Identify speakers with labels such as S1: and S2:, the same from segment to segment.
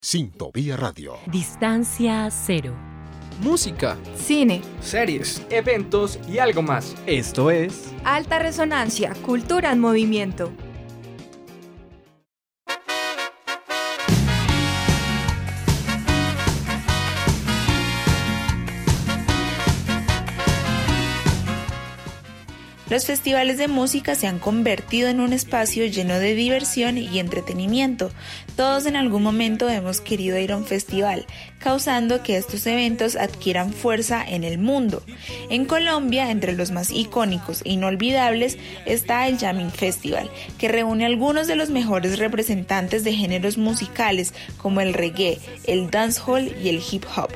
S1: Sintopía Radio.
S2: Distancia cero.
S3: Música,
S4: cine,
S3: series, eventos y algo más.
S5: Esto es
S4: Alta Resonancia, Cultura en Movimiento.
S6: Los festivales de música se han convertido en un espacio lleno de diversión y entretenimiento. Todos en algún momento hemos querido ir a un festival, causando que estos eventos adquieran fuerza en el mundo. En Colombia, entre los más icónicos e inolvidables, está el Jamming Festival, que reúne algunos de los mejores representantes de géneros musicales como el reggae, el dancehall y el hip hop.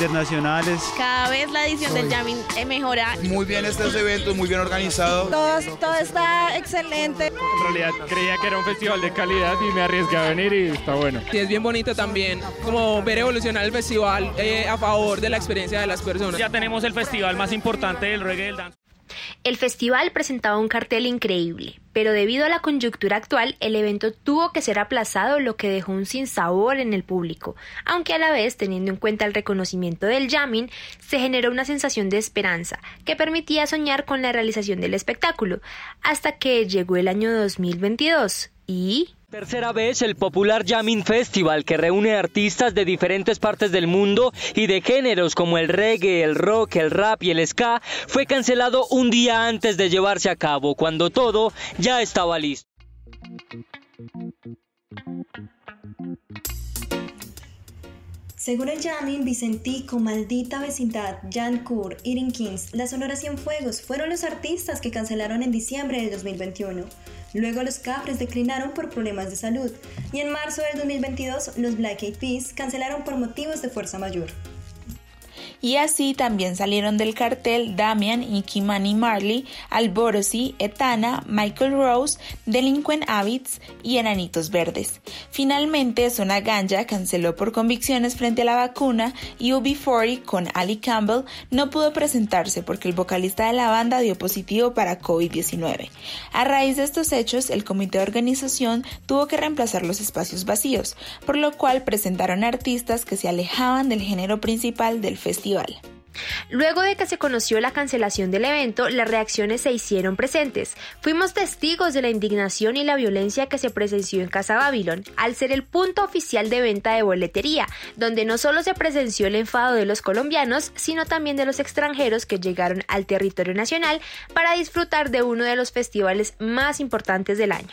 S5: Internacionales.
S7: Cada vez la edición del Jamming mejora.
S8: Muy bien estos eventos, muy bien organizado.
S9: Todo, todo está excelente.
S10: En realidad creía que era un festival de calidad y me arriesgué a venir y está bueno.
S11: Y es bien bonito también, como ver evolucionar el festival eh, a favor de la experiencia de las personas.
S10: Ya tenemos el festival más importante del reggae del dance.
S12: El festival presentaba un cartel increíble, pero debido a la coyuntura actual, el evento tuvo que ser aplazado, lo que dejó un sinsabor en el público, aunque a la vez, teniendo en cuenta el reconocimiento del jamming, se generó una sensación de esperanza que permitía soñar con la realización del espectáculo, hasta que llegó el año 2022 y
S13: Tercera vez el popular Jamming Festival que reúne artistas de diferentes partes del mundo y de géneros como el reggae, el rock, el rap y el ska fue cancelado un día antes de llevarse a cabo, cuando todo ya estaba listo.
S14: Según el Jamming, Vicentico, Maldita Vecindad, Jan Kur, Irin Kings, La Sonora Fuegos fueron los artistas que cancelaron en diciembre de 2021. Luego los Capres declinaron por problemas de salud y en marzo del 2022 los Black Eyed Peas cancelaron por motivos de fuerza mayor
S6: y así también salieron del cartel Damian y Kimani Marley, Alborosi, Etana, Michael Rose, Delinquent Habits y Enanitos Verdes. Finalmente, Zona Ganja canceló por convicciones frente a la vacuna y UB40 con Ali Campbell no pudo presentarse porque el vocalista de la banda dio positivo para COVID-19. A raíz de estos hechos, el comité de organización tuvo que reemplazar los espacios vacíos, por lo cual presentaron artistas que se alejaban del género principal del festival
S12: Luego de que se conoció la cancelación del evento, las reacciones se hicieron presentes. Fuimos testigos de la indignación y la violencia que se presenció en Casa Babylon, al ser el punto oficial de venta de boletería, donde no solo se presenció el enfado de los colombianos, sino también de los extranjeros que llegaron al territorio nacional para disfrutar de uno de los festivales más importantes del año.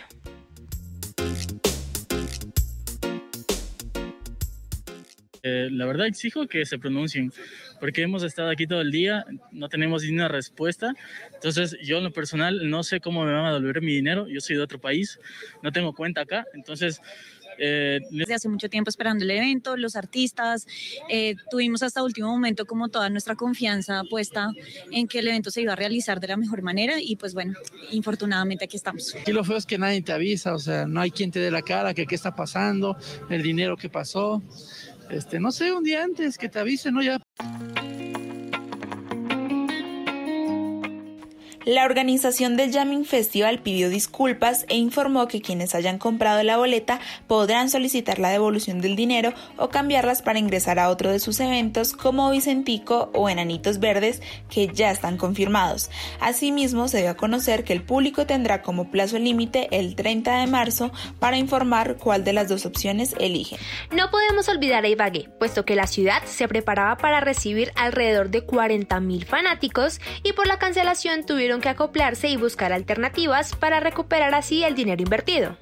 S15: Eh, la verdad exijo que se pronuncien, porque hemos estado aquí todo el día, no tenemos ni una respuesta. Entonces, yo en lo personal no sé cómo me van a devolver mi dinero. Yo soy de otro país, no tengo cuenta acá. Entonces,
S16: eh, Desde hace mucho tiempo esperando el evento, los artistas, eh, tuvimos hasta último momento como toda nuestra confianza puesta en que el evento se iba a realizar de la mejor manera y pues bueno, infortunadamente aquí estamos.
S17: Aquí lo feo es que nadie te avisa, o sea, no hay quien te dé la cara, que qué está pasando, el dinero que pasó este, no sé, un día antes que te avisen, ¿no? Ya.
S6: La organización del Jamming Festival pidió disculpas e informó que quienes hayan comprado la boleta podrán solicitar la devolución del dinero o cambiarlas para ingresar a otro de sus eventos como Vicentico o Enanitos Verdes que ya están confirmados. Asimismo, se dio a conocer que el público tendrá como plazo límite el 30 de marzo para informar cuál de las dos opciones eligen.
S12: No podemos olvidar a Ibagué, puesto que la ciudad se preparaba para recibir alrededor de 40.000 fanáticos y por la cancelación tuvieron que acoplarse y buscar alternativas para recuperar así el dinero invertido.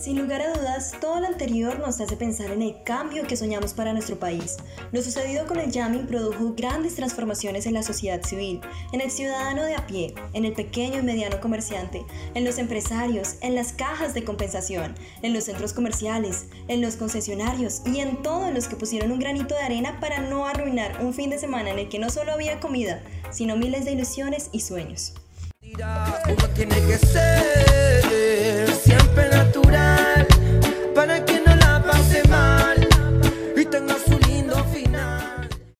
S14: Sin lugar a dudas, todo lo anterior nos hace pensar en el cambio que soñamos para nuestro país. Lo sucedido con el jamming produjo grandes transformaciones en la sociedad civil, en el ciudadano de a pie, en el pequeño y mediano comerciante, en los empresarios, en las cajas de compensación, en los centros comerciales, en los concesionarios y en todos los que pusieron un granito de arena para no arruinar un fin de semana en el que no solo había comida, sino miles de ilusiones y sueños.
S18: Tiene que ser